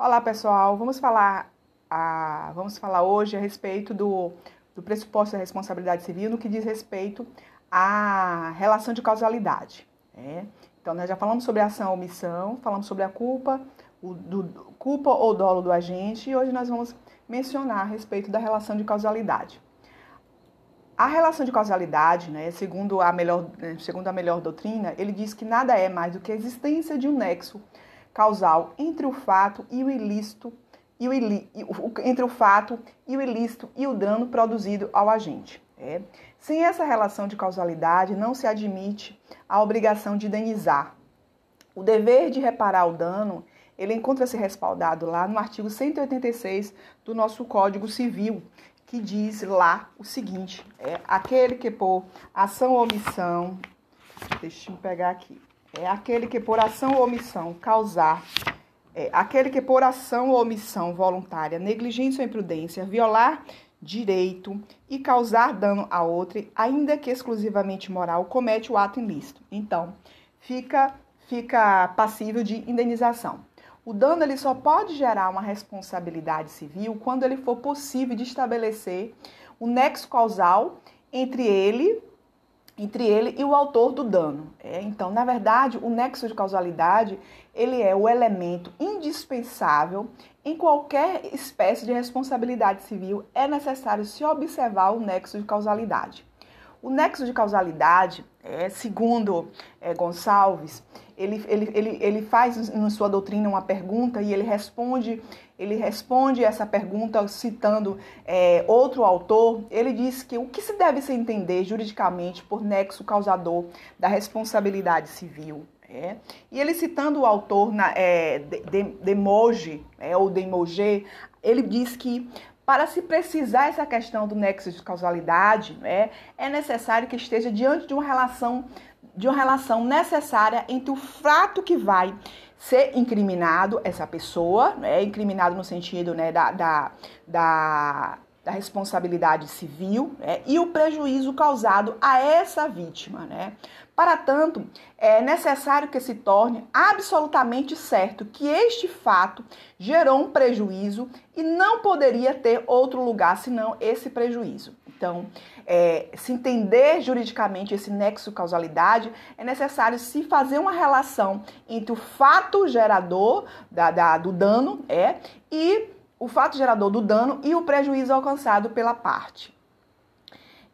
Olá pessoal, vamos falar, a, vamos falar hoje a respeito do, do pressuposto da responsabilidade civil no que diz respeito à relação de causalidade. Né? Então nós já falamos sobre a ação omissão, falamos sobre a culpa, o do, culpa ou dolo do agente e hoje nós vamos mencionar a respeito da relação de causalidade. A relação de causalidade, né, segundo, a melhor, segundo a melhor doutrina, ele diz que nada é mais do que a existência de um nexo causal entre o fato e o ilícito e o ilí, entre o fato e o ilícito e o dano produzido ao agente. É. Sem essa relação de causalidade, não se admite a obrigação de indenizar. O dever de reparar o dano, ele encontra-se respaldado lá no artigo 186 do nosso Código Civil, que diz lá o seguinte: é aquele que por ação ou omissão, deixa eu pegar aqui, é aquele que por ação ou omissão causar, é aquele que por ação ou omissão voluntária, negligência ou imprudência, violar direito e causar dano a outro, ainda que exclusivamente moral, comete o ato ilícito. Então, fica fica passível de indenização. O dano ele só pode gerar uma responsabilidade civil quando ele for possível de estabelecer o nexo causal entre ele entre ele e o autor do dano. É, então, na verdade, o nexo de causalidade ele é o elemento indispensável em qualquer espécie de responsabilidade civil. É necessário se observar o nexo de causalidade. O nexo de causalidade, é, segundo é, Gonçalves, ele, ele, ele, ele faz em sua doutrina uma pergunta e ele responde, ele responde essa pergunta citando é, outro autor. Ele diz que o que se deve se entender juridicamente por nexo causador da responsabilidade civil. É. E ele citando o autor na, é, de, de, Demoge, é, ou Demoge, ele diz que para se precisar essa questão do nexo de causalidade, né, é necessário que esteja diante de uma relação de uma relação necessária entre o fato que vai ser incriminado, essa pessoa, né, incriminado no sentido né, da, da, da, da responsabilidade civil, né, e o prejuízo causado a essa vítima. Né. Para tanto, é necessário que se torne absolutamente certo que este fato gerou um prejuízo e não poderia ter outro lugar senão esse prejuízo. Então, é, se entender juridicamente esse nexo causalidade, é necessário se fazer uma relação entre o fato gerador da, da, do dano é, e o fato gerador do dano e o prejuízo alcançado pela parte.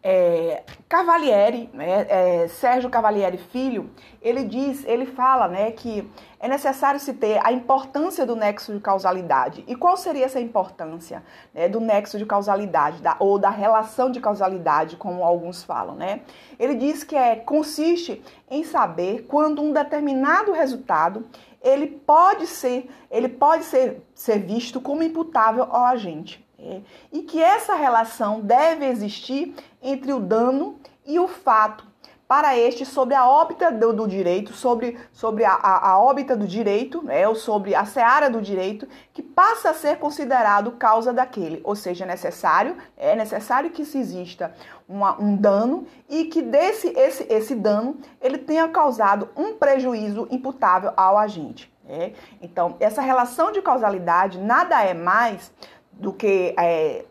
É, Cavalieri, né, é, Sérgio Cavalieri Filho, ele diz, ele fala né, que é necessário se ter a importância do nexo de causalidade. E qual seria essa importância né, do nexo de causalidade, da, ou da relação de causalidade, como alguns falam? Né? Ele diz que é, consiste em saber quando um determinado resultado ele pode ser, ele pode ser, ser visto como imputável ao agente. É, e que essa relação deve existir entre o dano e o fato, para este sobre a órbita do, do direito, sobre, sobre a, a, a, do direito, né, ou sobre a seara do direito, que passa a ser considerado causa daquele. Ou seja, é necessário, é necessário que se exista uma, um dano e que desse esse, esse dano ele tenha causado um prejuízo imputável ao agente. É? Então, essa relação de causalidade nada é mais do que é,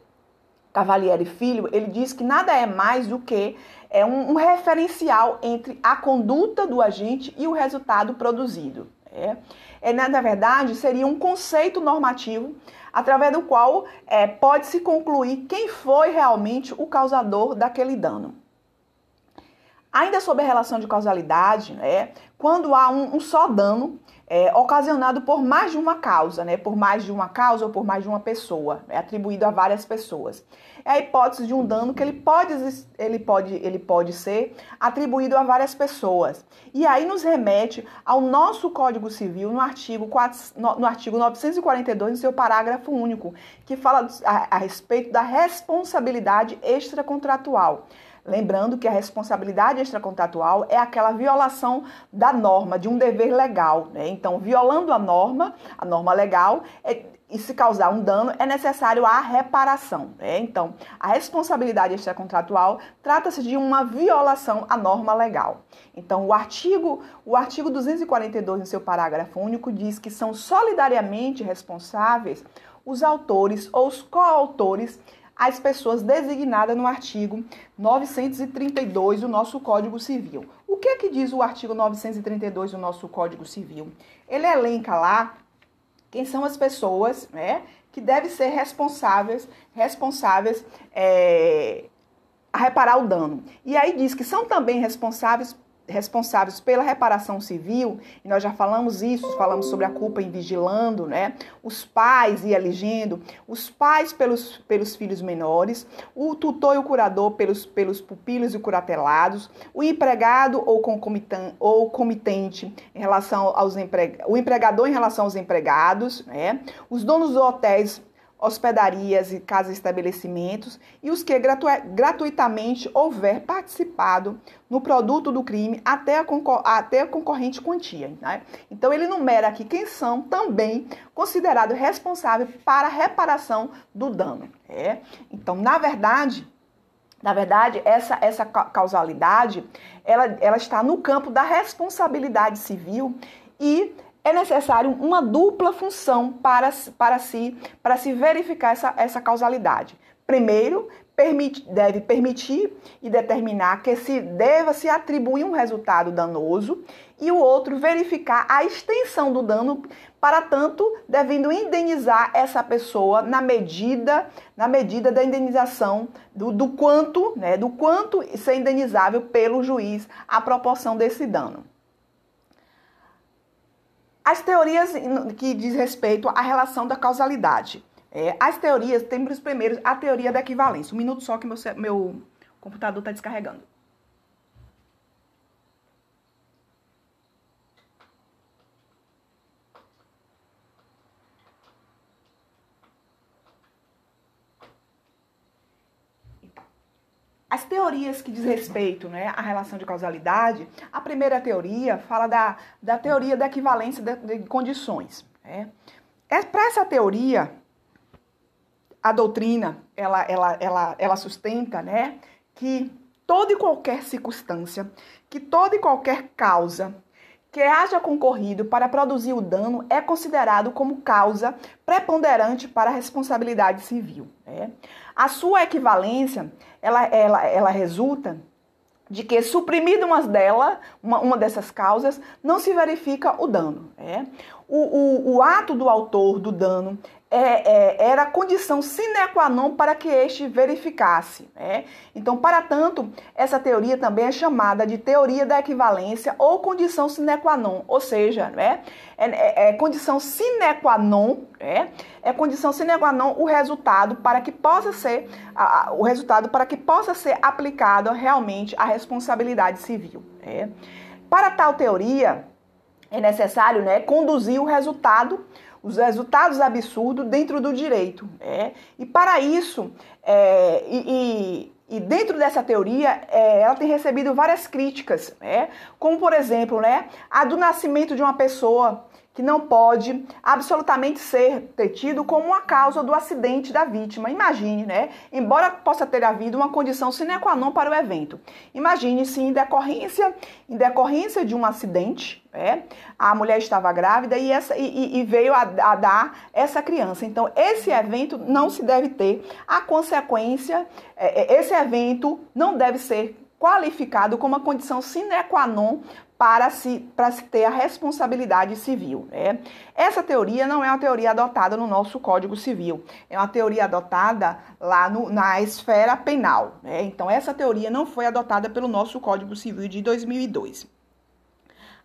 Cavalieri Filho, ele diz que nada é mais do que é um, um referencial entre a conduta do agente e o resultado produzido. É, é, na verdade, seria um conceito normativo através do qual é, pode-se concluir quem foi realmente o causador daquele dano. Ainda sobre a relação de causalidade, né, quando há um, um só dano é, ocasionado por mais de uma causa, né, por mais de uma causa ou por mais de uma pessoa, é atribuído a várias pessoas. É a hipótese de um dano que ele pode, ele pode, ele pode ser atribuído a várias pessoas. E aí nos remete ao nosso Código Civil no artigo, 4, no artigo 942, no seu parágrafo único, que fala a, a respeito da responsabilidade extracontratual Lembrando que a responsabilidade extracontratual é aquela violação da norma, de um dever legal. Né? Então, violando a norma, a norma legal, é, e se causar um dano, é necessário a reparação. Né? Então, a responsabilidade extracontratual trata-se de uma violação à norma legal. Então, o artigo, o artigo 242, no seu parágrafo único, diz que são solidariamente responsáveis os autores ou os coautores as pessoas designadas no artigo 932 do nosso Código Civil. O que é que diz o artigo 932 do nosso Código Civil? Ele elenca lá quem são as pessoas né, que devem ser responsáveis, responsáveis é, a reparar o dano. E aí diz que são também responsáveis responsáveis pela reparação civil, e nós já falamos isso, falamos sobre a culpa em vigilando, né? Os pais e elegendo, os pais pelos, pelos filhos menores, o tutor e o curador pelos, pelos pupilos e curatelados, o empregado ou concomitante, ou comitente em relação aos empregados, o empregador em relação aos empregados, né? Os donos dos hotéis hospedarias e casas-estabelecimentos e os que gratu gratuitamente houver participado no produto do crime até a, até a concorrente quantia. Né? Então, ele numera aqui quem são também considerados responsáveis para a reparação do dano. É? Então, na verdade, na verdade, essa, essa causalidade ela, ela está no campo da responsabilidade civil e é necessário uma dupla função para, para, si, para se verificar essa, essa causalidade. Primeiro, permite, deve permitir e determinar que se deva se atribuir um resultado danoso e o outro verificar a extensão do dano, para tanto, devendo indenizar essa pessoa na medida, na medida da indenização do, do quanto, né, do quanto ser indenizável pelo juiz a proporção desse dano. As teorias que diz respeito à relação da causalidade. É, as teorias, temos primeiro a teoria da equivalência. Um minuto só que meu, meu computador está descarregando. As teorias que diz respeito né, à relação de causalidade, a primeira teoria fala da, da teoria da equivalência de, de condições. Né? É, Para essa teoria, a doutrina ela, ela, ela, ela sustenta né, que toda e qualquer circunstância, que toda e qualquer causa que haja concorrido para produzir o dano é considerado como causa preponderante para a responsabilidade civil. Né? A sua equivalência, ela, ela, ela resulta de que, suprimida uma dela, uma, uma dessas causas, não se verifica o dano. Né? O, o, o ato do autor do dano é, é, era condição sine qua non para que este verificasse. Né? Então, para tanto, essa teoria também é chamada de teoria da equivalência ou condição sine qua non, ou seja, né? é, é, é condição sine qua non, né? é condição sine qua non o resultado para que possa ser a, a, o resultado para que possa ser aplicado realmente a responsabilidade civil. Né? Para tal teoria é necessário né, conduzir o resultado os resultados absurdos dentro do direito. Né? E para isso, é, e, e, e, dentro dessa teoria, é, ela tem recebido várias críticas, né? como por exemplo, né, a do nascimento de uma pessoa que não pode absolutamente ser tido como uma causa do acidente da vítima. Imagine, né? Embora possa ter havido uma condição sine qua non para o evento. Imagine se em decorrência, em decorrência de um acidente, né, a mulher estava grávida e, essa, e, e veio a, a, dar essa criança. Então, esse evento não se deve ter. A consequência, é, é, esse evento não deve ser qualificado como uma condição sine qua non para se, para se ter a responsabilidade civil. Né? Essa teoria não é uma teoria adotada no nosso Código Civil, é uma teoria adotada lá no, na esfera penal. Né? Então, essa teoria não foi adotada pelo nosso Código Civil de 2002.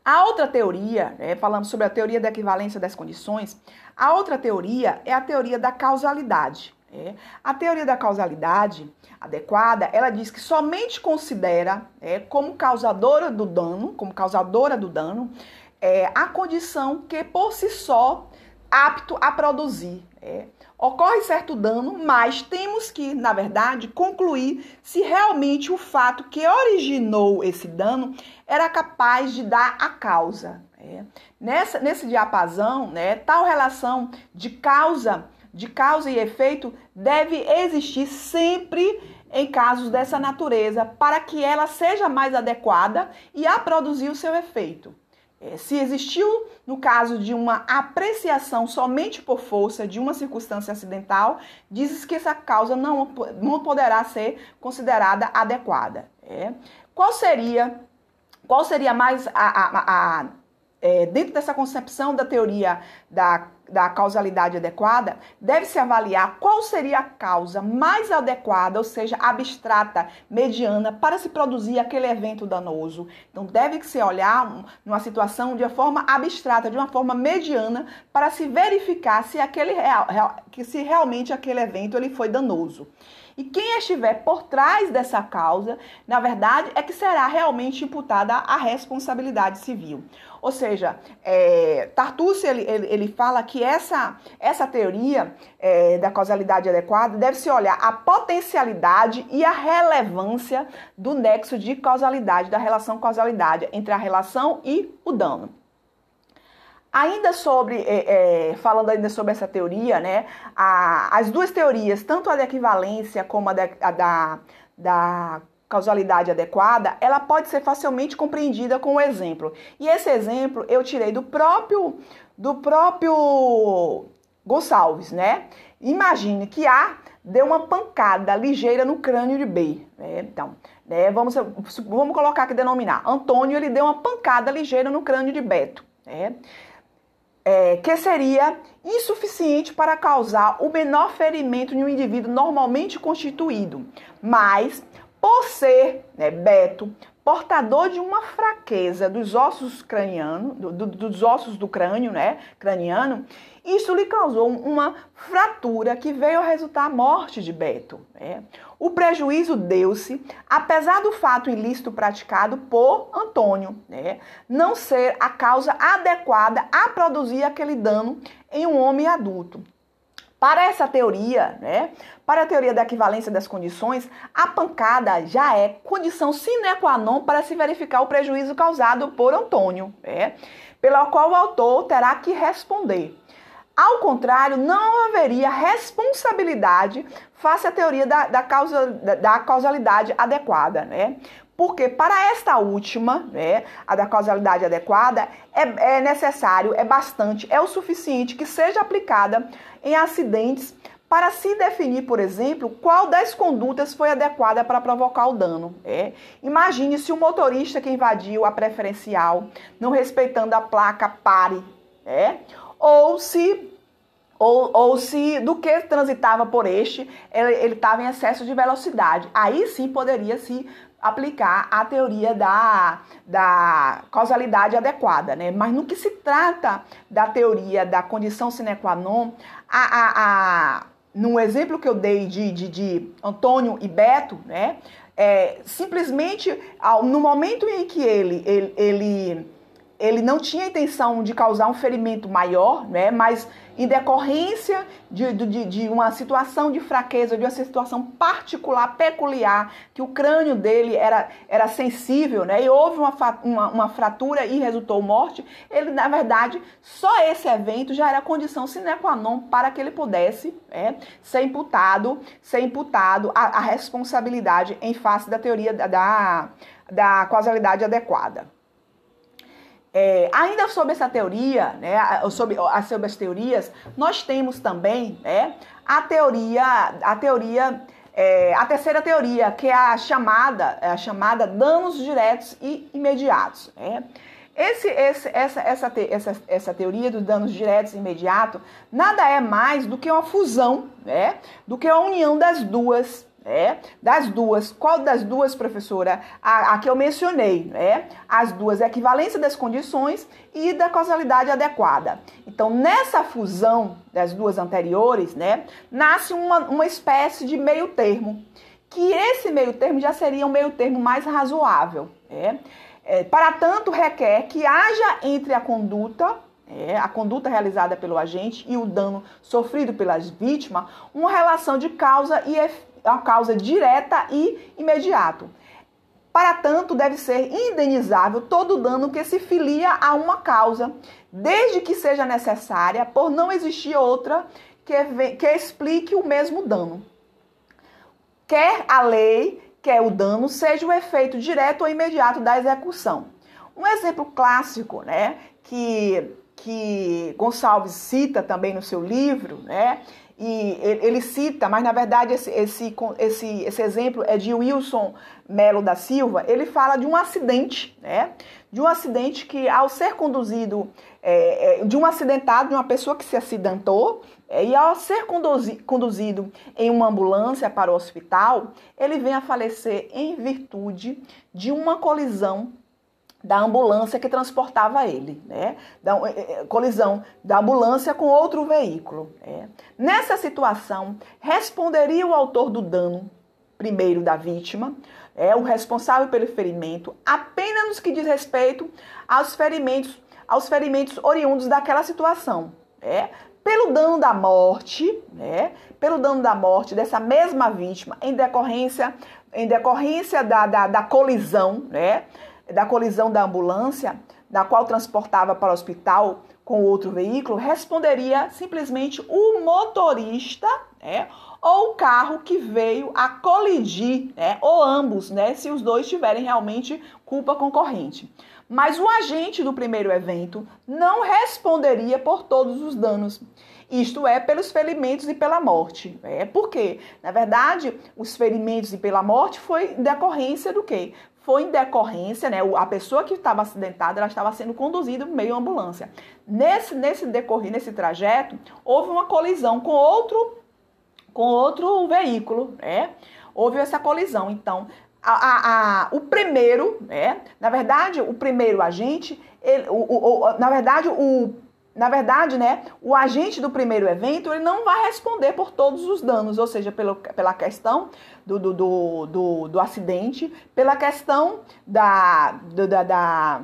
A outra teoria, né, falando sobre a teoria da equivalência das condições, a outra teoria é a teoria da causalidade. É. A teoria da causalidade adequada, ela diz que somente considera é, como causadora do dano, como causadora do dano, é, a condição que por si só apto a produzir. É. Ocorre certo dano, mas temos que, na verdade, concluir se realmente o fato que originou esse dano era capaz de dar a causa. É. Nessa, nesse diapasão, né, tal relação de causa, de causa e efeito deve existir sempre em casos dessa natureza para que ela seja mais adequada e a produzir o seu efeito. É, se existiu, no caso de uma apreciação somente por força de uma circunstância acidental, diz que essa causa não, não poderá ser considerada adequada. É. Qual seria qual seria mais a, a, a, é, dentro dessa concepção da teoria da, da causalidade adequada, deve-se avaliar qual seria a causa mais adequada, ou seja, abstrata, mediana, para se produzir aquele evento danoso. Então, deve-se olhar numa situação de uma forma abstrata, de uma forma mediana, para se verificar se, aquele real, que se realmente aquele evento ele foi danoso. E quem estiver por trás dessa causa, na verdade, é que será realmente imputada a responsabilidade civil. Ou seja, é, ele, ele, ele, fala que essa, essa teoria é, da causalidade adequada deve-se olhar a potencialidade e a relevância do nexo de causalidade, da relação causalidade entre a relação e o dano. Ainda sobre, é, é, falando ainda sobre essa teoria, né, a, as duas teorias, tanto a da equivalência como a da, a da, da causalidade adequada, ela pode ser facilmente compreendida com um exemplo. E esse exemplo eu tirei do próprio, do próprio Gonçalves, né? Imagine que A deu uma pancada ligeira no crânio de B. Né? Então, né, vamos, vamos colocar aqui, denominar. Antônio, ele deu uma pancada ligeira no crânio de Beto. Né? É, que seria insuficiente para causar o menor ferimento em um indivíduo normalmente constituído. Mas, por ser né, Beto portador de uma fraqueza dos ossos cranianos, do, do, dos ossos do crânio, né, craniano, isso lhe causou uma fratura que veio a resultar a morte de Beto. Né? O prejuízo deu-se, apesar do fato ilícito praticado por Antônio, né? não ser a causa adequada a produzir aquele dano em um homem adulto. Para essa teoria, né, para a teoria da equivalência das condições, a pancada já é condição sine qua non para se verificar o prejuízo causado por Antônio, né, pela qual o autor terá que responder. Ao contrário, não haveria responsabilidade face à teoria da, da, causa, da, da causalidade adequada, né? Porque para esta última, né, a da causalidade adequada, é, é necessário, é bastante, é o suficiente que seja aplicada em acidentes para se definir, por exemplo, qual das condutas foi adequada para provocar o dano. É. Imagine se o motorista que invadiu a preferencial, não respeitando a placa pare, é, ou se ou, ou se do que transitava por este, ele estava em excesso de velocidade. Aí sim poderia se aplicar a teoria da, da causalidade adequada, né? Mas no que se trata da teoria da condição sine qua non, a, a, a, no exemplo que eu dei de, de, de Antônio e Beto, né? É, simplesmente no momento em que ele, ele, ele ele não tinha intenção de causar um ferimento maior, né? Mas em decorrência de, de, de, uma situação de fraqueza, de uma situação particular, peculiar, que o crânio dele era, era sensível, né? E houve uma, uma, uma fratura e resultou morte. Ele, na verdade, só esse evento já era condição sine qua non para que ele pudesse é, ser imputado, ser imputado a, a responsabilidade em face da teoria da, da, da causalidade adequada. É, ainda sobre essa teoria, né, sobre, sobre as teorias, nós temos também né, a teoria, a teoria, é, a terceira teoria, que é a chamada, é a chamada danos diretos e imediatos. Né? Esse, esse, essa, essa, essa, essa teoria dos danos diretos e imediatos nada é mais do que uma fusão, né, do que a união das duas é, das duas, qual das duas, professora? A, a que eu mencionei, né? As duas, a equivalência das condições e da causalidade adequada. Então, nessa fusão das duas anteriores, né, nasce uma, uma espécie de meio termo, que esse meio termo já seria um meio termo mais razoável. Né? É, para tanto, requer que haja entre a conduta é, a conduta realizada pelo agente e o dano sofrido pelas vítimas, uma relação de causa e a causa direta e imediato. Para tanto, deve ser indenizável todo dano que se filia a uma causa, desde que seja necessária, por não existir outra que, que explique o mesmo dano. Quer a lei, quer o dano, seja o efeito direto ou imediato da execução. Um exemplo clássico, né, que, que Gonçalves cita também no seu livro, né, e ele cita, mas na verdade esse, esse, esse, esse exemplo é de Wilson Melo da Silva, ele fala de um acidente, né? De um acidente que, ao ser conduzido, é, é de um acidentado, de uma pessoa que se acidentou, é, e ao ser conduzi, conduzido em uma ambulância para o hospital, ele vem a falecer em virtude de uma colisão da ambulância que transportava ele, né? Da é, é, colisão da ambulância com outro veículo. Né? Nessa situação, responderia o autor do dano, primeiro da vítima, é o responsável pelo ferimento, apenas nos que diz respeito aos ferimentos, aos ferimentos oriundos daquela situação, né? Pelo dano da morte, né? Pelo dano da morte dessa mesma vítima em decorrência, em decorrência da, da, da colisão, né? Da colisão da ambulância, da qual transportava para o hospital com outro veículo, responderia simplesmente o motorista, né, ou o carro que veio a colidir, né, ou ambos, né, se os dois tiverem realmente culpa concorrente. Mas o agente do primeiro evento não responderia por todos os danos. Isto é, pelos ferimentos e pela morte. É porque, na verdade, os ferimentos e pela morte foi decorrência do quê? Foi em decorrência, né? A pessoa que estava acidentada, ela estava sendo conduzida meio ambulância. Nesse, nesse decorrer, nesse trajeto, houve uma colisão com outro, com outro veículo, né? Houve essa colisão. Então, a, a, a, o primeiro, né? Na verdade, o primeiro agente, ele, o, o, o, na verdade, o na verdade, né, o agente do primeiro evento ele não vai responder por todos os danos, ou seja, pelo, pela questão do, do, do, do, do acidente, pela questão da, da, da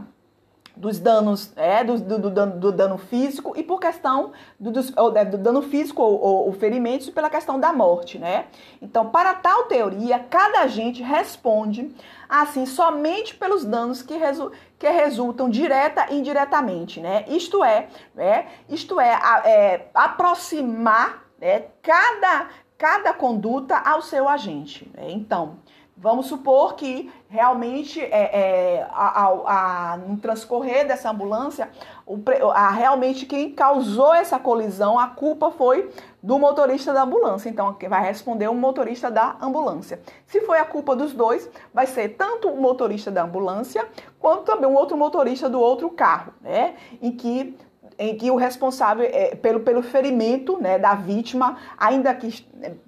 dos danos, é, do, do, do, do, dano físico e por questão do, do, é, do dano físico ou, ou, ou, ferimentos pela questão da morte, né? Então, para tal teoria, cada agente responde assim somente pelos danos que, resu que resultam direta e indiretamente, né? Isto é, é isto é, é aproximar né, cada, cada conduta ao seu agente. Né? Então, Vamos supor que realmente, é, é, a, a, a, no transcorrer dessa ambulância, o, a, realmente quem causou essa colisão, a culpa foi do motorista da ambulância. Então, vai responder o motorista da ambulância. Se foi a culpa dos dois, vai ser tanto o motorista da ambulância, quanto também um outro motorista do outro carro, né? Em que em que o responsável é, pelo, pelo ferimento né, da vítima, ainda que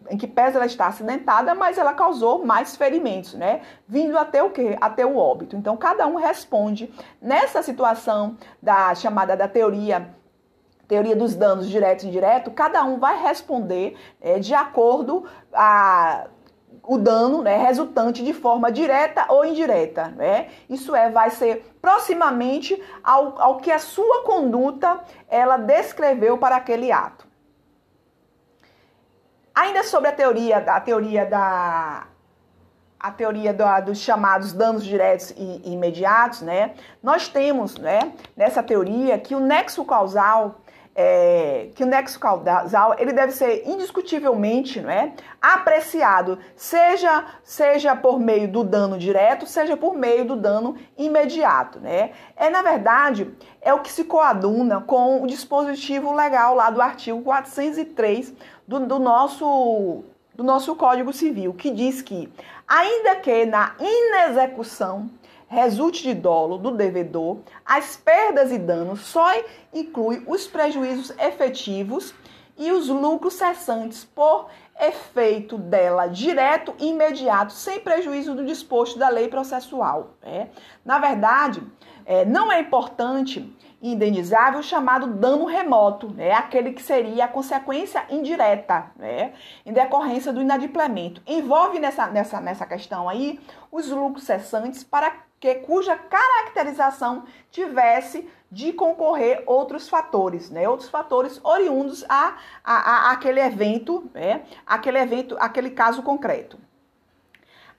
em que pese ela está acidentada, mas ela causou mais ferimentos, né? Vindo até o quê? Até o óbito. Então, cada um responde nessa situação da chamada da teoria teoria dos danos direto e indireto, cada um vai responder é, de acordo a o dano né, resultante de forma direta ou indireta. Né? Isso é, vai ser proximamente ao, ao que a sua conduta ela descreveu para aquele ato. Ainda sobre a teoria, a teoria da a teoria do, dos chamados danos diretos e, e imediatos, né? Nós temos, né, nessa teoria que o nexo causal é, que o nexo causal ele deve ser indiscutivelmente não é, apreciado, seja, seja por meio do dano direto, seja por meio do dano imediato. Né? É, na verdade, é o que se coaduna com o dispositivo legal lá do artigo 403 do, do nosso, do nosso Código Civil, que diz que, ainda que na inexecução resulte de dolo do devedor, as perdas e danos só inclui os prejuízos efetivos e os lucros cessantes por efeito dela direto e imediato, sem prejuízo do disposto da lei processual. Né? Na verdade, é, não é importante indenizável chamado dano remoto, né? aquele que seria a consequência indireta, né? em decorrência do inadimplemento. Envolve nessa, nessa, nessa questão aí os lucros cessantes para que cuja caracterização tivesse de concorrer outros fatores, né? Outros fatores oriundos a, a, a aquele evento, né? Aquele evento, aquele caso concreto.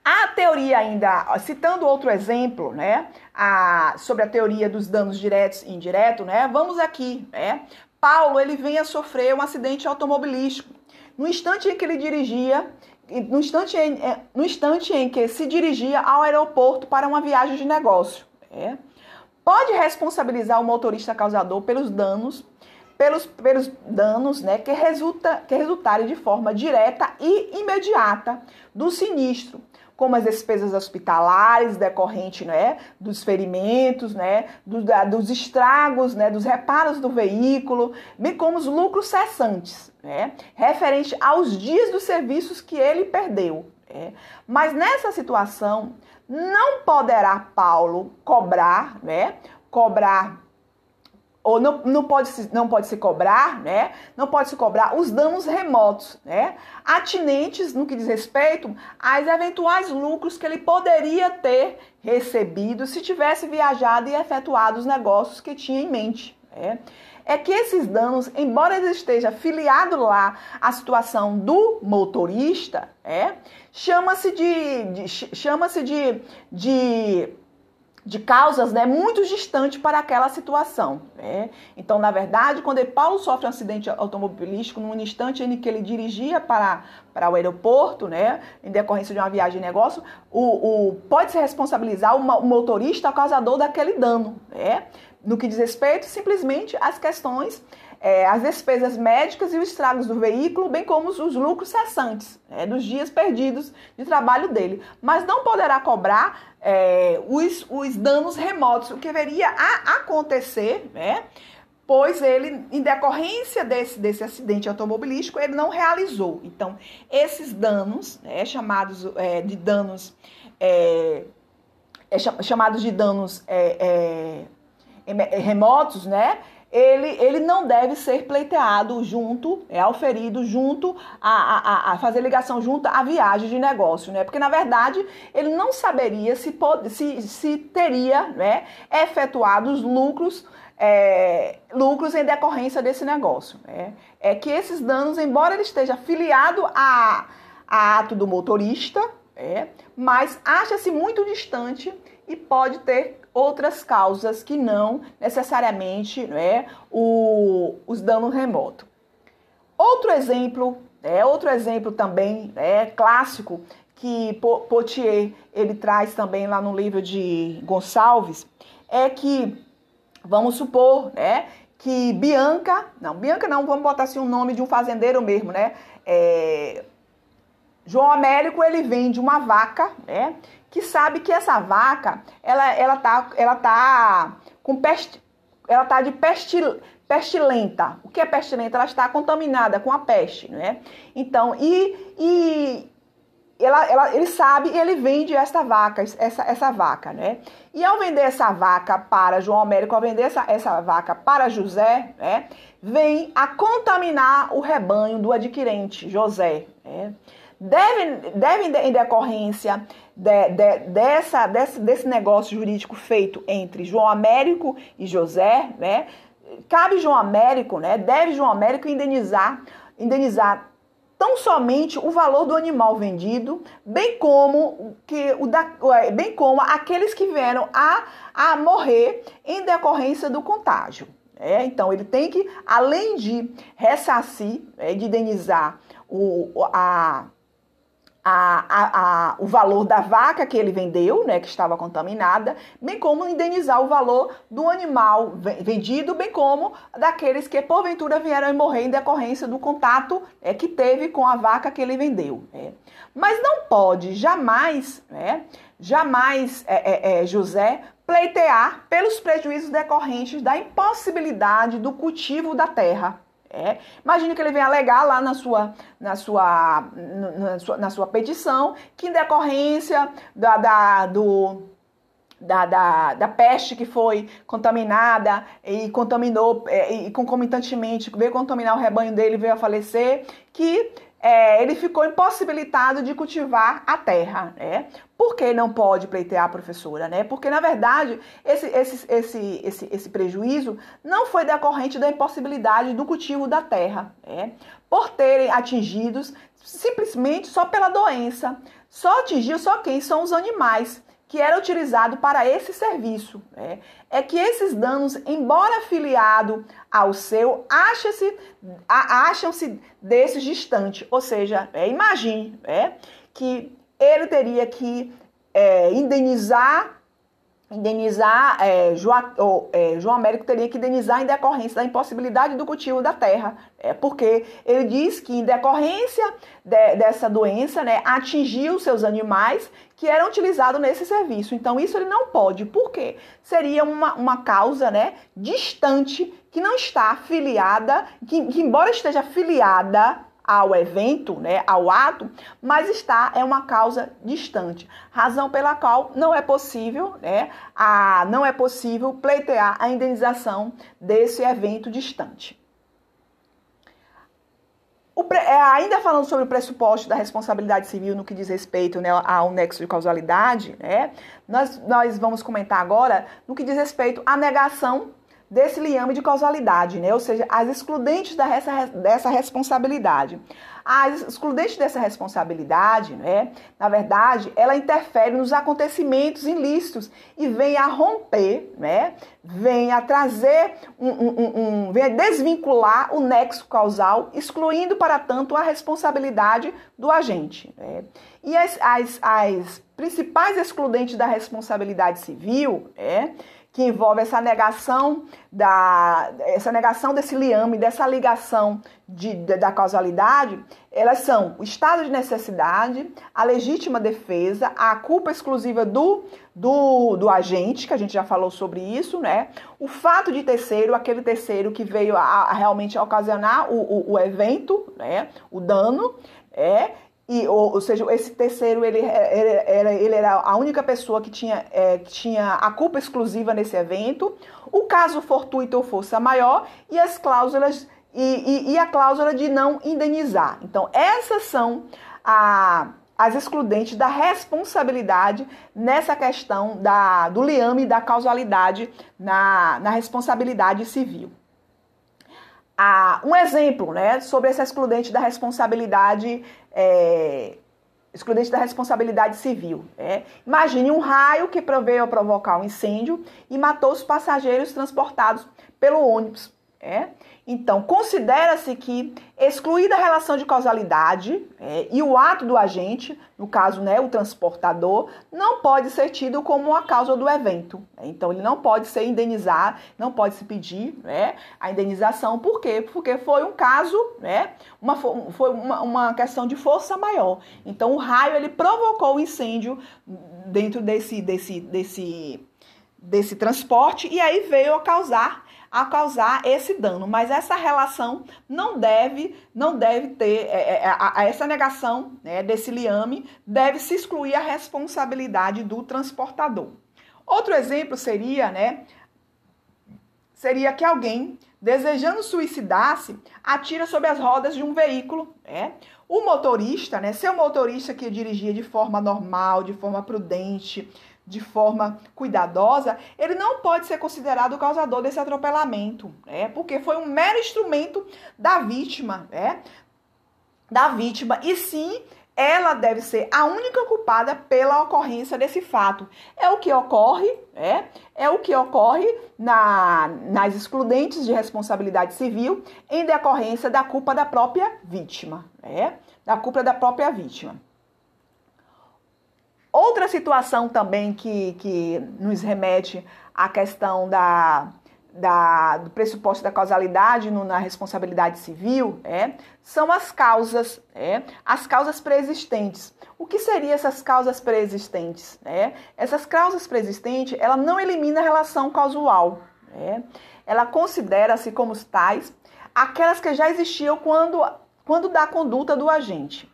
A teoria ainda, citando outro exemplo, né, a, sobre a teoria dos danos diretos e indiretos, né, vamos aqui, né, Paulo, ele vem a sofrer um acidente automobilístico. No instante em que ele dirigia, no instante em, é, no instante em que se dirigia ao aeroporto para uma viagem de negócio, né, pode responsabilizar o motorista causador pelos danos pelos, pelos danos né, que, resulta, que resultarem de forma direta e imediata do sinistro, como as despesas hospitalares decorrentes né, dos ferimentos, né, dos, dos estragos, né, dos reparos do veículo, bem como os lucros cessantes, né, referente aos dias dos serviços que ele perdeu. Né. Mas nessa situação, não poderá Paulo cobrar, né, cobrar ou não, não, pode se, não pode se cobrar, né? Não pode se cobrar os danos remotos, né? Atinentes no que diz respeito aos eventuais lucros que ele poderia ter recebido se tivesse viajado e efetuado os negócios que tinha em mente. Né? É que esses danos, embora ele esteja filiado lá à situação do motorista, é, chama-se de, de chama-se de, de de causas né, muito distantes para aquela situação. Né? Então, na verdade, quando Paulo sofre um acidente automobilístico, num instante em que ele dirigia para, para o aeroporto, né, em decorrência de uma viagem de negócio, o, o pode se responsabilizar o, o motorista, o causador daquele dano. Né? No que diz respeito simplesmente às questões é, as despesas médicas e os estragos do veículo, bem como os lucros cessantes, é, dos dias perdidos de trabalho dele. Mas não poderá cobrar é, os, os danos remotos, o que veria a acontecer, né? pois ele, em decorrência desse, desse acidente automobilístico, ele não realizou. Então, esses danos, né, chamados é, de danos, é, é, chamados de danos é, é, remotos, né, ele, ele não deve ser pleiteado junto, é auferido junto a, a, a, fazer ligação junto à viagem de negócio, né? Porque na verdade ele não saberia se, pode, se, se teria né, efetuado os lucros, é, lucros em decorrência desse negócio. Né? É que esses danos, embora ele esteja afiliado a, a ato do motorista, é, mas acha-se muito distante e pode ter outras causas que não necessariamente né, o, os danos remotos. Outro exemplo, é outro exemplo também é clássico que Potier ele traz também lá no livro de Gonçalves é que vamos supor, né, que Bianca, não, Bianca não, vamos botar assim o nome de um fazendeiro mesmo, né? É, João Américo ele vende uma vaca, né? Que sabe que essa vaca, ela, ela tá, ela tá com peste, ela tá de pestil, pestilenta. O que é pestilenta? Ela está contaminada com a peste, né? Então, e, e ela, ela, ele sabe e ele vende essa vaca, essa, essa vaca, né? E ao vender essa vaca para João Américo, ao vender essa, essa vaca para José, né? Vem a contaminar o rebanho do adquirente, José, né? Deve, deve em decorrência de, de, dessa, desse, desse negócio jurídico feito entre João Américo e José, né? Cabe João Américo, né? Deve João Américo indenizar, indenizar tão somente o valor do animal vendido, bem como que o da, bem como aqueles que vieram a, a morrer em decorrência do contágio. É, então ele tem que, além de ressarcir, é, de indenizar o, a, a, a, a, o valor da vaca que ele vendeu, né, que estava contaminada, bem como indenizar o valor do animal vendido, bem como daqueles que porventura vieram a morrer em decorrência do contato é, que teve com a vaca que ele vendeu. Né. Mas não pode jamais, né, jamais é, é, é José pleitear pelos prejuízos decorrentes da impossibilidade do cultivo da terra é. Imagine que ele venha alegar lá na sua, na sua, na sua, na sua petição que em decorrência da, da, do, da, da, da peste que foi contaminada e contaminou, é, e concomitantemente veio contaminar o rebanho dele veio a falecer, que é, ele ficou impossibilitado de cultivar a terra, né? Por que não pode pleitear a professora, né? Porque, na verdade, esse, esse, esse, esse, esse prejuízo não foi decorrente da impossibilidade do cultivo da terra, né? Por terem atingidos simplesmente só pela doença. Só atingiu só quem são os animais que era utilizado para esse serviço. Né? É que esses danos, embora afiliado ao seu, acham-se desses distantes. Ou seja, é, imagine é, que ele teria que é, indenizar indenizar, é, João, ou, é, João Américo teria que indenizar em decorrência da impossibilidade do cultivo da terra, é, porque ele diz que em decorrência de, dessa doença, né, atingiu seus animais que eram utilizados nesse serviço. Então isso ele não pode, porque seria uma, uma causa, né, distante que não está afiliada, que, que embora esteja afiliada ao evento, né, ao ato, mas está é uma causa distante, razão pela qual não é possível, né, a, não é possível pleitear a indenização desse evento distante. O, é, ainda falando sobre o pressuposto da responsabilidade civil no que diz respeito né, ao nexo de causalidade, né, nós, nós vamos comentar agora no que diz respeito à negação desse liame de causalidade, né? ou seja, as excludentes dessa, dessa responsabilidade. As excludentes dessa responsabilidade, né, na verdade, ela interfere nos acontecimentos ilícitos e vem a romper, né, vem a trazer, um, um, um, vem a desvincular o nexo causal, excluindo, para tanto, a responsabilidade do agente. Né? E as, as, as principais excludentes da responsabilidade civil, é, que envolve essa negação da essa negação desse liame, dessa ligação de, de, da causalidade, elas são o estado de necessidade, a legítima defesa, a culpa exclusiva do, do, do agente, que a gente já falou sobre isso, né? O fato de terceiro, aquele terceiro que veio a, a realmente ocasionar o, o, o evento, né? O dano, é, e, ou, ou, seja, esse terceiro ele, ele, ele, era a única pessoa que tinha, é, tinha a culpa exclusiva nesse evento, o caso fortuito ou força maior e as cláusulas e, e, e a cláusula de não indenizar. Então, essas são a, as excludentes da responsabilidade nessa questão da, do liame da causalidade na, na responsabilidade civil. Ah, um exemplo né, sobre essa excludente da responsabilidade é, excludente da responsabilidade civil. É. Imagine um raio que veio a provocar um incêndio e matou os passageiros transportados pelo ônibus. É? Então, considera-se que, excluída a relação de causalidade é, e o ato do agente, no caso, né, o transportador, não pode ser tido como a causa do evento. Né? Então, ele não pode ser indenizado, não pode se pedir né, a indenização. Por quê? Porque foi um caso, né, uma, foi uma, uma questão de força maior. Então, o raio ele provocou o incêndio dentro desse, desse, desse, desse transporte e aí veio a causar a causar esse dano. Mas essa relação não deve, não deve ter, é, é, a, a essa negação né, desse liame deve se excluir a responsabilidade do transportador. Outro exemplo seria, né, seria que alguém desejando suicidar-se atira sobre as rodas de um veículo, né? O motorista, né, seu motorista que dirigia de forma normal, de forma prudente, de forma cuidadosa, ele não pode ser considerado o causador desse atropelamento, né? Porque foi um mero instrumento da vítima, né? Da vítima. E sim, ela deve ser a única culpada pela ocorrência desse fato. É o que ocorre, é, é o que ocorre na, nas excludentes de responsabilidade civil em decorrência da culpa da própria vítima, é, da culpa da própria vítima. Outra situação também que, que nos remete à questão da, da, do pressuposto da causalidade no, na responsabilidade civil é, são as causas, é, as causas preexistentes. O que seriam essas causas preexistentes? É? Essas causas preexistentes, ela não elimina a relação causal. É? Ela considera-se como tais aquelas que já existiam quando, quando da conduta do agente.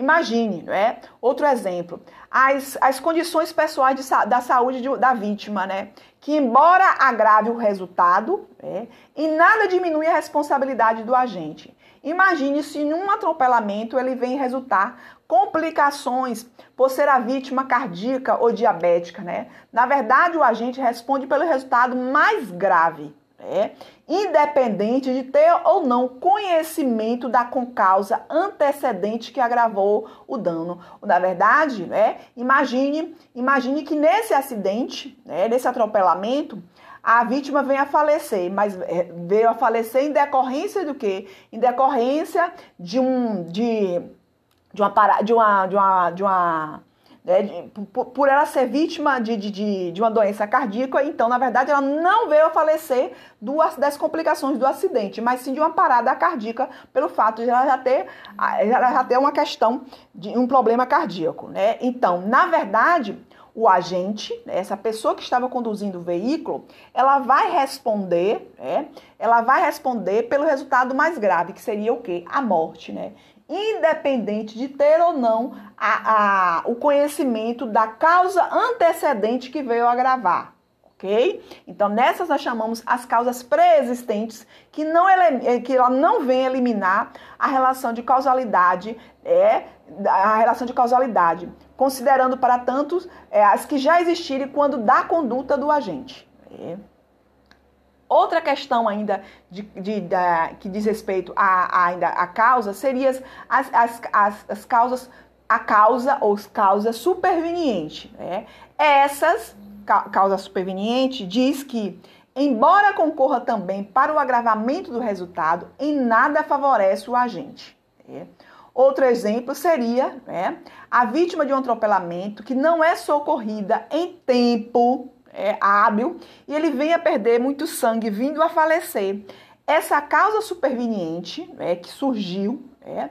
Imagine, né? Outro exemplo, as, as condições pessoais de, da saúde de, da vítima, né? Que embora agrave o resultado, né? e nada diminui a responsabilidade do agente. Imagine se num atropelamento ele vem resultar complicações por ser a vítima cardíaca ou diabética, né? Na verdade, o agente responde pelo resultado mais grave, né? Independente de ter ou não conhecimento da concausa antecedente que agravou o dano. Na verdade, né, imagine, imagine que nesse acidente, né, nesse atropelamento, a vítima vem a falecer, mas é, veio a falecer em decorrência do quê? Em decorrência de um de de uma de uma de uma, de uma né, por, por, ela ser vítima de, de, de, uma doença cardíaca, então, na verdade, ela não veio a falecer duas, das complicações do acidente, mas sim de uma parada cardíaca, pelo fato de ela já ter, ela já ter uma questão de um problema cardíaco. Né? Então, na verdade, o agente, né, essa pessoa que estava conduzindo o veículo, ela vai responder, né? Ela vai responder pelo resultado mais grave, que seria o quê? A morte, né? independente de ter ou não a, a, o conhecimento da causa antecedente que veio agravar. Ok? Então, nessas nós chamamos as causas pré-existentes, que, não, eh, que ela não vem eliminar a relação de causalidade, é, a relação de causalidade, considerando, para tantos, é, as que já existirem quando da conduta do agente. É. Outra questão ainda de, de, que diz respeito a, ainda a causa seria as, as, as, as causas, a causa ou causa superveniente. Né? Essas, causa superveniente, diz que, embora concorra também para o agravamento do resultado, em nada favorece o agente. Né? Outro exemplo seria né, a vítima de um atropelamento que não é socorrida em tempo é, hábil e ele vem a perder muito sangue, vindo a falecer. Essa causa superveniente é, que surgiu, é,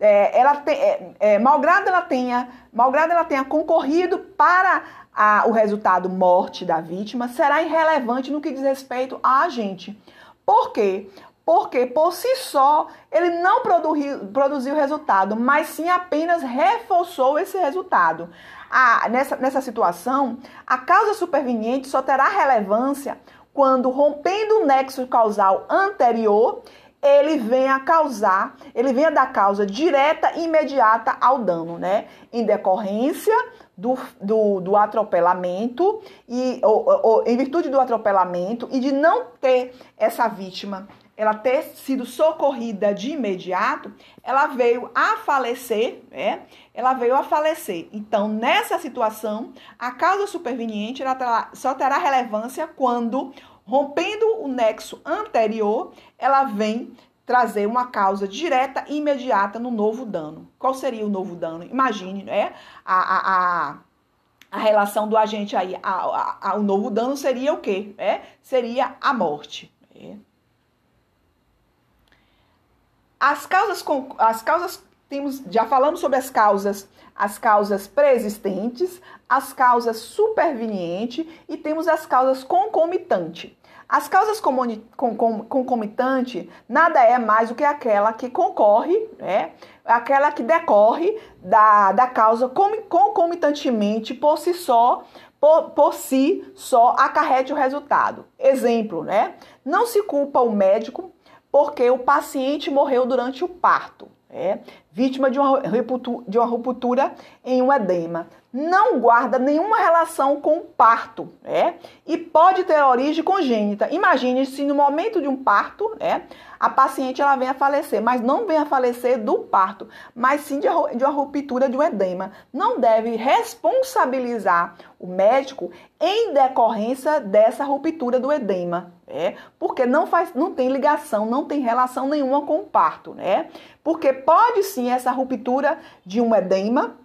é, ela tem, é, é, malgrado ela tenha, malgrado ela tenha concorrido para a, o resultado morte da vítima, será irrelevante no que diz respeito a agente. Por quê? Porque por si só ele não produziu, produziu resultado, mas sim apenas reforçou esse resultado a, nessa, nessa situação, a causa superveniente só terá relevância quando, rompendo o nexo causal anterior, ele venha causar, ele venha dar causa direta e imediata ao dano, né? Em decorrência do, do, do atropelamento e ou, ou, em virtude do atropelamento e de não ter essa vítima ela ter sido socorrida de imediato, ela veio a falecer, né? Ela veio a falecer. Então, nessa situação, a causa superveniente ela terá, só terá relevância quando, rompendo o nexo anterior, ela vem trazer uma causa direta e imediata no novo dano. Qual seria o novo dano? Imagine, né? A, a, a, a relação do agente aí, a, a, a, o novo dano seria o quê? É? Seria a morte. É. As causas, as causas temos, já falamos sobre as causas, as causas pré-existentes, as causas supervenientes e temos as causas concomitantes. As causas concomitantes nada é mais do que aquela que concorre, né? aquela que decorre da, da causa concomitantemente por si só, por, por si só acarrete o resultado. Exemplo, né? Não se culpa o médico porque o paciente morreu durante o parto, é, vítima de uma, de uma ruptura em um edema. Não guarda nenhuma relação com o parto, é, e pode ter origem congênita. Imagine se no momento de um parto, é, a paciente ela vem a falecer, mas não vem a falecer do parto, mas sim de, de uma ruptura de um edema. Não deve responsabilizar o médico em decorrência dessa ruptura do edema, é, porque não faz, não tem ligação, não tem relação nenhuma com o parto, né? Porque pode sim essa ruptura de um edema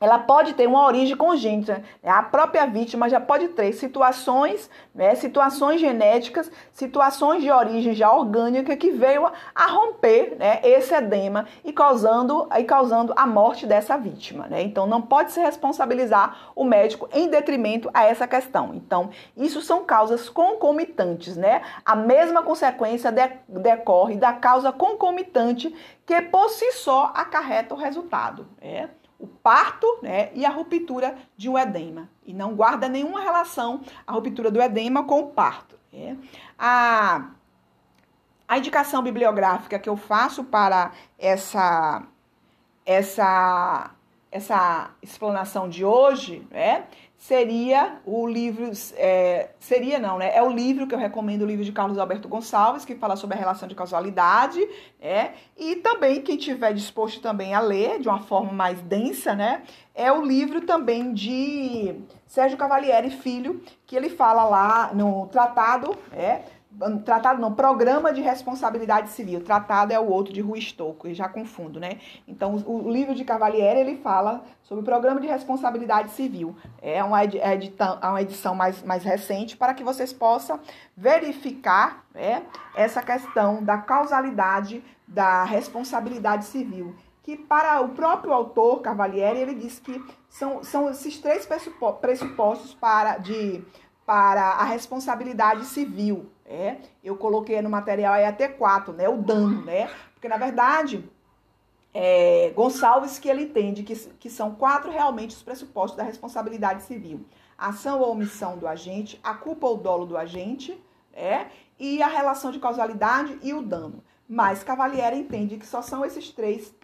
ela pode ter uma origem congênita. Né? A própria vítima já pode ter situações, né, situações genéticas, situações de origem já orgânica que veio a romper né, esse edema e causando, e causando a morte dessa vítima. Né? Então, não pode se responsabilizar o médico em detrimento a essa questão. Então, isso são causas concomitantes. Né? A mesma consequência de, decorre da causa concomitante que por si só acarreta o resultado. Né? O parto né, e a ruptura de um edema. E não guarda nenhuma relação a ruptura do edema com o parto. Né? A, a indicação bibliográfica que eu faço para essa essa essa explanação de hoje, né, seria o livro, é, seria não, né, é o livro que eu recomendo, o livro de Carlos Alberto Gonçalves, que fala sobre a relação de causalidade, né, e também quem tiver disposto também a ler de uma forma mais densa, né, é o livro também de Sérgio Cavalieri Filho, que ele fala lá no tratado, é, Tratado não, Programa de Responsabilidade Civil. Tratado é o outro de Rui Stocco, eu já confundo, né? Então, o, livro de Cavalieri, ele fala sobre o Programa de Responsabilidade Civil. É uma, é edição, é uma edição mais, mais recente para que vocês possam verificar né, essa questão da causalidade da responsabilidade civil. Que para o próprio autor, Cavalieri, ele diz que são, são esses três pressupostos para, de, para a responsabilidade civil é, eu coloquei no material aí até quatro, né? O dano, né? Porque na verdade, é, Gonçalves que ele entende que, que são quatro realmente os pressupostos da responsabilidade civil: ação ou omissão do agente, a culpa ou dolo do agente, é, e a relação de causalidade e o dano. Mas Cavalieri entende que só são esses três,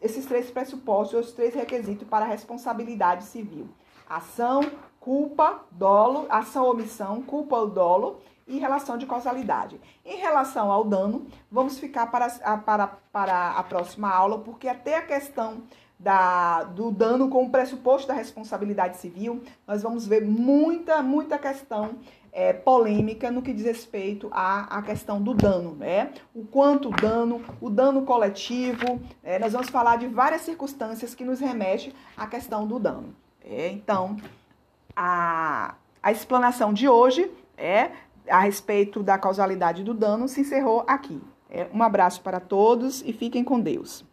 esses três pressupostos, os três requisitos para a responsabilidade civil: ação, culpa, dolo, ação omissão, culpa ou dolo e relação de causalidade. Em relação ao dano, vamos ficar para a, para, para a próxima aula, porque até a questão da, do dano com o pressuposto da responsabilidade civil, nós vamos ver muita, muita questão é, polêmica no que diz respeito à, à questão do dano, né? O quanto dano, o dano coletivo, é, nós vamos falar de várias circunstâncias que nos remete à questão do dano. É, então, a, a explanação de hoje é a respeito da causalidade do dano se encerrou aqui. É, um abraço para todos e fiquem com Deus.